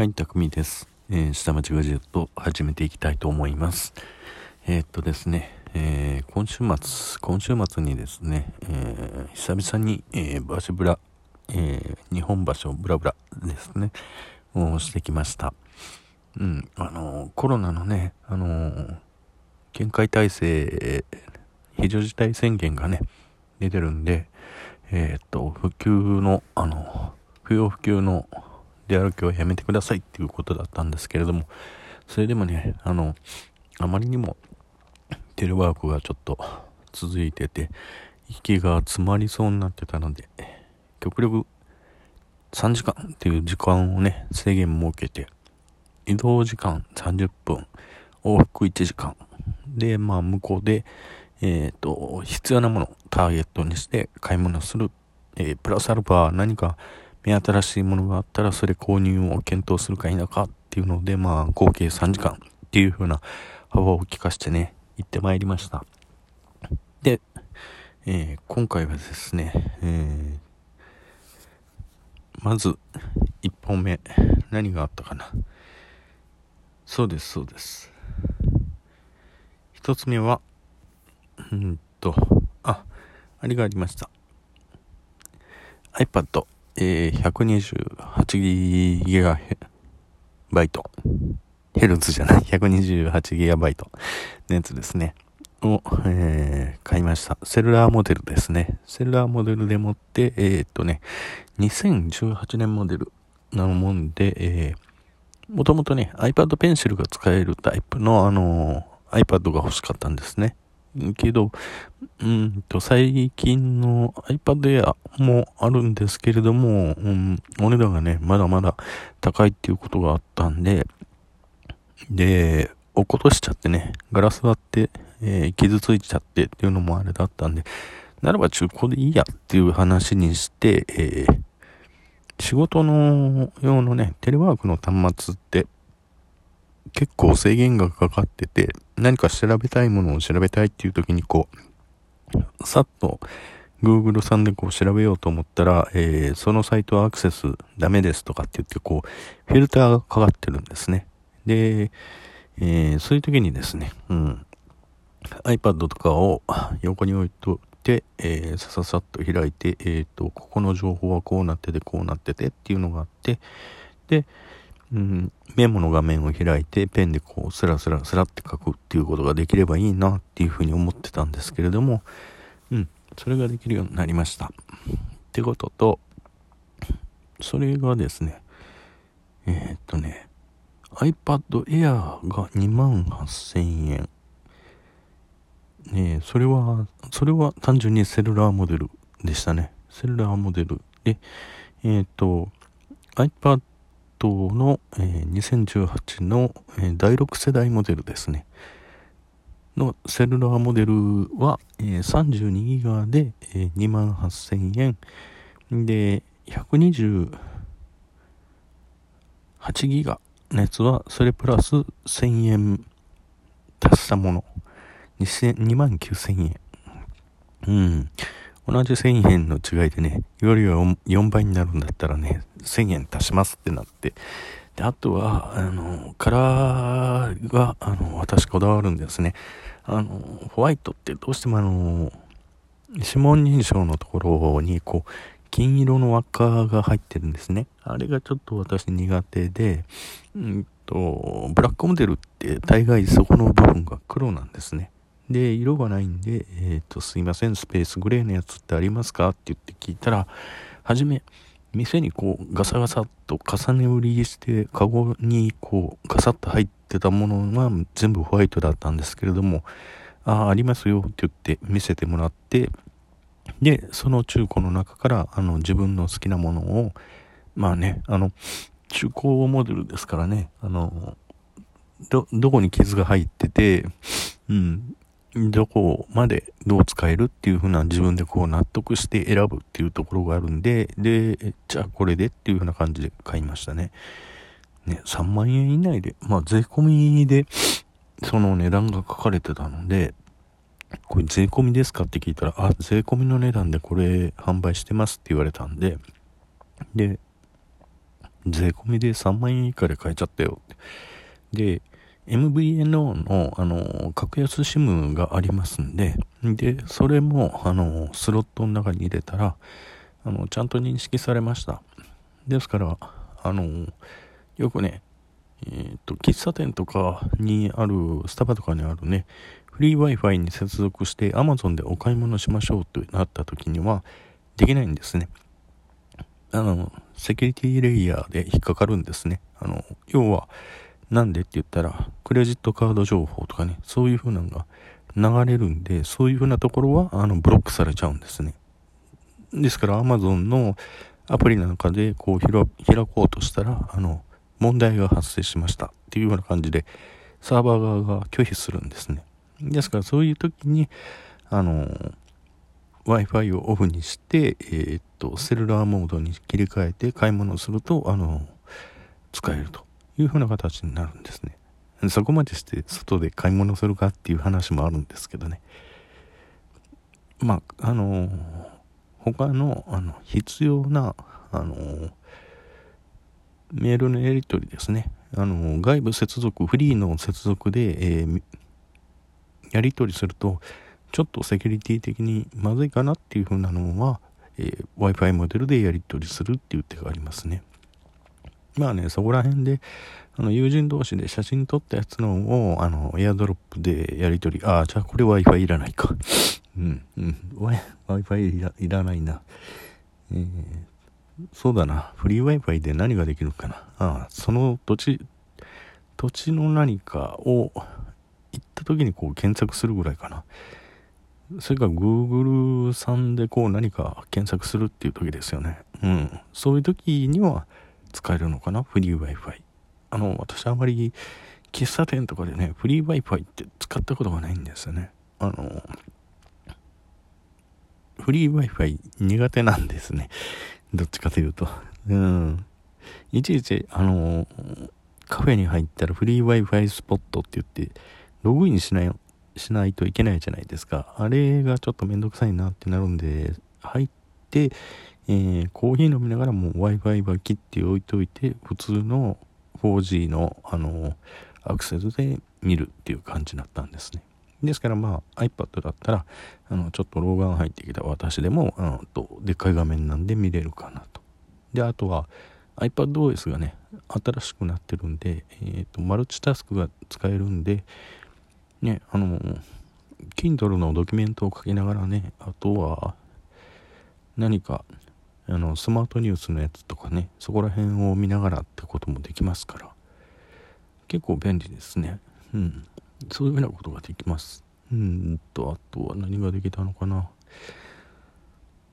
はい、たくみです。えー下町ガジェット始めていきたいと思います。えーっとですね、えー今週末、今週末にですね、えー久々に、えーバシブラ、えー日本橋をブラブラですね、をしてきました。うん、あのーコロナのね、あのー限界体制、非常事態宣言がね、出てるんで、えーっと、普及の、あの、不要不急の出歩きをやめてくださいっていうことだったんですけれども、それでもね、あの、あまりにもテレワークがちょっと続いてて、息が詰まりそうになってたので、極力3時間っていう時間をね、制限設けて、移動時間30分、往復1時間。で、まあ、向こうで、えっ、と、必要なものをターゲットにして買い物する。えープラスアルファ何か目新しいものがあったらそれ購入を検討するか否かっていうので、まあ、合計3時間っていう風な幅を利かしてね、行ってまいりました。で、えー今回はですね、えーまず、1本目、何があったかな。そうです、そうです。一つ目は、うんと、あ、あれがありました。iPad、えー、128GB ヘルツじゃない、128GB のやつですね。を、えー買いました。セルラーモデルですね。セルラーモデルでもって、えーっとね、2018年モデルなもんで、えー、もともとね、iPad Pencil が使えるタイプの、あのー iPad が欲しかったんですね。けど、うんと、最近の iPad Air もあるんですけれども、うん、お値段がね、まだまだ高いっていうことがあったんで、で、落っことしちゃってね、ガラス割って、えー傷ついちゃってっていうのもあれだったんで、ならば中古でいいやっていう話にして、えー仕事の用のね、テレワークの端末って結構制限がかかってて、何か調べたいものを調べたいっていう時にこう、さっと Google さんでこう調べようと思ったら、えーそのサイトはアクセスダメですとかって言ってこう、フィルターがかかってるんですね。で、えーそういう時にですね、うん、iPad とかを横に置いといて、えーさささっと開いて、えっ、と、ここの情報はこうなってて、こうなっててっていうのがあって、で、うん、メモの画面を開いて、ペンでこう、スラスラスラって書くっていうことができればいいなっていうふうに思ってたんですけれども、うん、それができるようになりました。ってことと、それがですね、えーっとね、iPad Air が2万8000円。ねえそれは、それは単純にセルラーモデルでしたね。セルラーモデルで、えーっと、iPad の、えー2018の、えー第6世代モデルですね。のセルラーモデルは、えー 32GB で、えー、2万8000円。で、128ギガのやつは、それプラス1000円足したもの。2万9000円。うん。同じ1000円の違いでね、よりは4倍になるんだったらね、1000円足しますってなって。で、あとは、あの、カラーが、あの、私こだわるんですね。あの、ホワイトってどうしてもあの、指紋認証のところに、こう、金色の輪っかが入ってるんですね。あれがちょっと私苦手で、うんと、ブラックモデルって大概そこの部分が黒なんですね。で、色がないんで、えっ、と、すいません、スペースグレーのやつってありますか？って言って聞いたら、はじめ、店にこう、ガサガサっと重ね売りして、カゴにこう、ガサッと入ってたものが全部ホワイトだったんですけれども、ああ、ありますよって言って見せてもらって、で、その中古の中から、あの、自分の好きなものを、まあね、あの、中古モデルですからね、あの、ど、どこに傷が入ってて、うん、どこまでどう使えるっていう風な自分でこう納得して選ぶっていうところがあるんで、で、じゃあこれでっていう風な感じで買いましたね。ね、3万円以内で、まあ税込みで、その値段が書かれてたので、これ税込みですかって聞いたら、あ、税込みの値段でこれ販売してますって言われたんで、で、税込みで3万円以下で買えちゃったよって。で、MVNO の、あの、格安 SIM がありますんで、で、それも、あの、スロットの中に入れたら、あの、ちゃんと認識されました。ですから、あの、よくね、えっ、ー、と、喫茶店とかにある、スタバとかにあるね、フリー Wi-Fi に接続して Amazon でお買い物しましょうとなった時には、できないんですね。あの、セキュリティレイヤーで引っかかるんですね。あの、要は、なんで？って言ったら、クレジットカード情報とかね、そういう風なのが流れるんで、そういう風なところは、あの、ブロックされちゃうんですね。ですから Amazon のアプリなんかでこう開こうとしたら、あの、問題が発生しましたっていうような感じで、サーバー側が拒否するんですね。ですからそういう時に、あの、Wi-Fi をオフにして、えー、っと、セルラーモードに切り替えて買い物をすると、あの、使えるというふうな形になるんですね。そこまでして外で買い物するかっていう話もあるんですけどね。まあ、あの他のあの必要なあのメールのやり取りですねあの外部接続フリーの接続で、え、やり取りするとちょっとセキュリティ的にまずいかなっていう風なのは、え、Wi-Fi モデルでやり取りするっていう手がありますねまあねそこら辺であの友人同士で写真撮ったやつのをあのエアドロップでやり取りああじゃあこれ Wi-Fi いらないかうん、うん。Wi-Fi いらいらないな。えー、そうだな。フリー Wi-Fi で何ができるかな。ああ、その土地、土地の何かを行った時にこう検索するぐらいかな。それから Google さんでこう何か検索するっていう時ですよね。うん。そういう時には使えるのかな？フリー Wi-Fi。あの、私あまり喫茶店とかでね、フリー Wi-Fi って使ったことがないんですよね。あの、フリー Wi-Fi 苦手なんですね。どっちかというと。うん。いちいち、あのカフェに入ったらフリー Wi-Fi スポットって言って、ログインしない、しないといけないじゃないですか。あれがちょっとめんどくさいなってなるんで、入って、えー、コーヒー飲みながらもう Wi-Fi は切っておいといて、普通の 4G の、あのアクセスで見るっていう感じになったんですね。ですからまあ iPad だったらあのちょっと老眼入ってきた私でもあのとでっかい画面なんで見れるかなと。であとは iPadOS がね新しくなってるんで、えーと、マルチタスクが使えるんでねあの Kindle のドキュメントを書きながらねあとは何かあのスマートニュースのやつとかねそこら辺を見ながらってこともできますから結構便利ですねうんそういうふうなことができます。うんと、あとは何ができたのかな。ま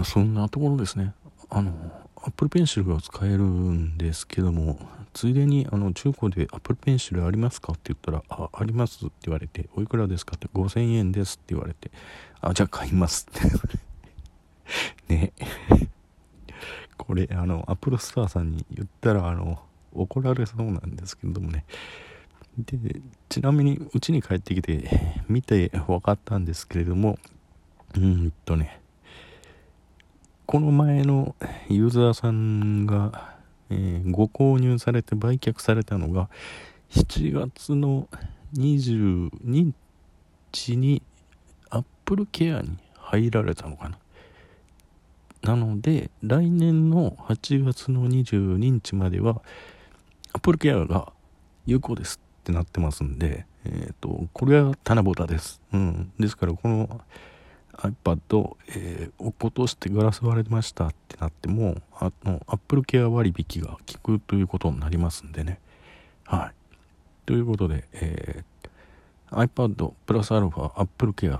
あ、そんなところですね。あの、Apple Pencil が使えるんですけども、ついでにあの中古で Apple Pencil ありますかって言ったら、あ、ありますって言われて、おいくらですかって5000円ですって言われて、あ、じゃあ買いますってね。これ、あの、Apple Store さんに言ったら、あの、怒られそうなんですけどもね、でちなみにうちに帰ってきて見て分かったんですけれどもうんとねこの前のユーザーさんが、えー、ご購入されて売却されたのが7月の22日にアップルケアに入られたのかな。なので来年の8月の22日まではアップルケアが有効ですってなってますんで、えっ、ー、と、これは棚ぼたです。うん。ですから、この iPad、えー、落っことしてガラス割れましたってなっても、あの、Apple Care 割引が効くということになりますんでね。はい。ということで、えー、iPad プラスアルファ Apple Care、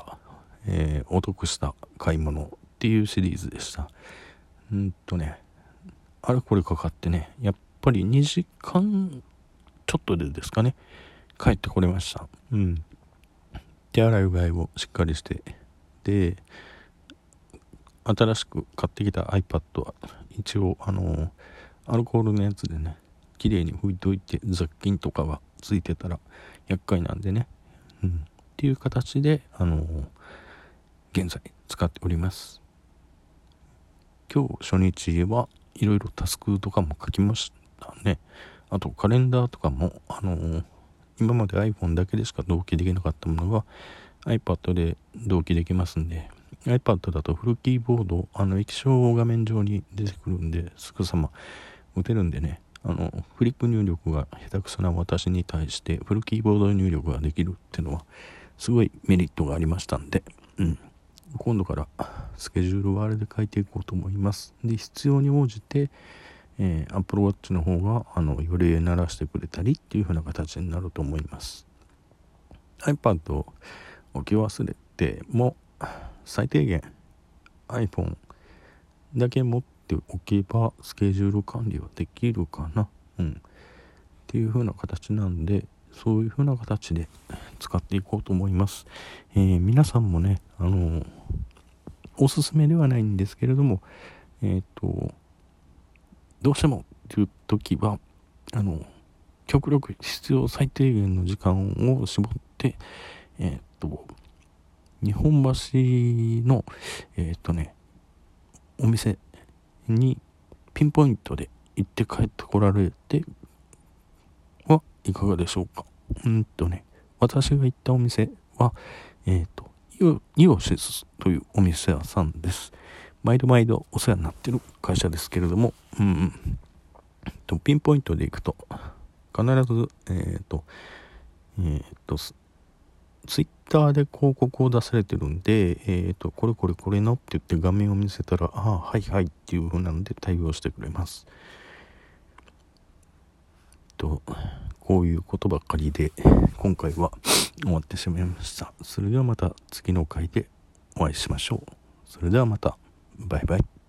えー、お得した買い物っていうシリーズでした。うんとね、あれこれかかってね、やっぱり2時間ちょっとでですかね、帰ってこれました。うん。手洗いうがいをしっかりして、で、新しく買ってきた iPad は、一応、あの、アルコールのやつでね、綺麗に拭いといて、雑菌とかがついてたら厄介なんでね、うん。っていう形で、あの、現在使っております。今日初日はいろいろタスクとかも書きましターね。あとカレンダーとかも、あのー、今まで iPhone だけでしか同期できなかったものが iPad で同期できますんで、iPad だとフルキーボード、あの液晶画面上に出てくるんで、すぐさま打てるんでね、あの、フリップ入力が下手くそな私に対してフルキーボード入力ができるっていうのは、すごいメリットがありましたんで、うん。今度からスケジュールはあれで書いていこうと思います。で、必要に応じて、えー、Apple Watch の方が、あの、より鳴らしてくれたりっていう風な形になると思います。iPad を置き忘れても、最低限 iPhone だけ持っておけばスケジュール管理はできるかな。うん。っていう風な形なんで、そういう風な形で使っていこうと思います。えー、皆さんもね、あの、おすすめではないんですけれども、えっ、と、どうしてもっていう時は、あの、極力必要最低限の時間を絞って、えっ、と、日本橋の、えっ、とね、お店にピンポイントで行って帰ってこられていかがでしょうか？うんとね、私が行ったお店は、えっ、ー、と、イオシスというお店屋さんです。毎度毎度お世話になってる会社ですけれども、うんうん、とピンポイントで行くと、必ず、えっ、ー、と、えっ、ー、と、ツイッターで広告を出されてるんで、えっ、ー、と、これこれこれのって言って画面を見せたら、ああ、はいはいっていう風なんで対応してくれます。と、こういうことばっかりで、今回は終わってしまいました。それではまた次の回でお会いしましょう。それではまた。バイバイ。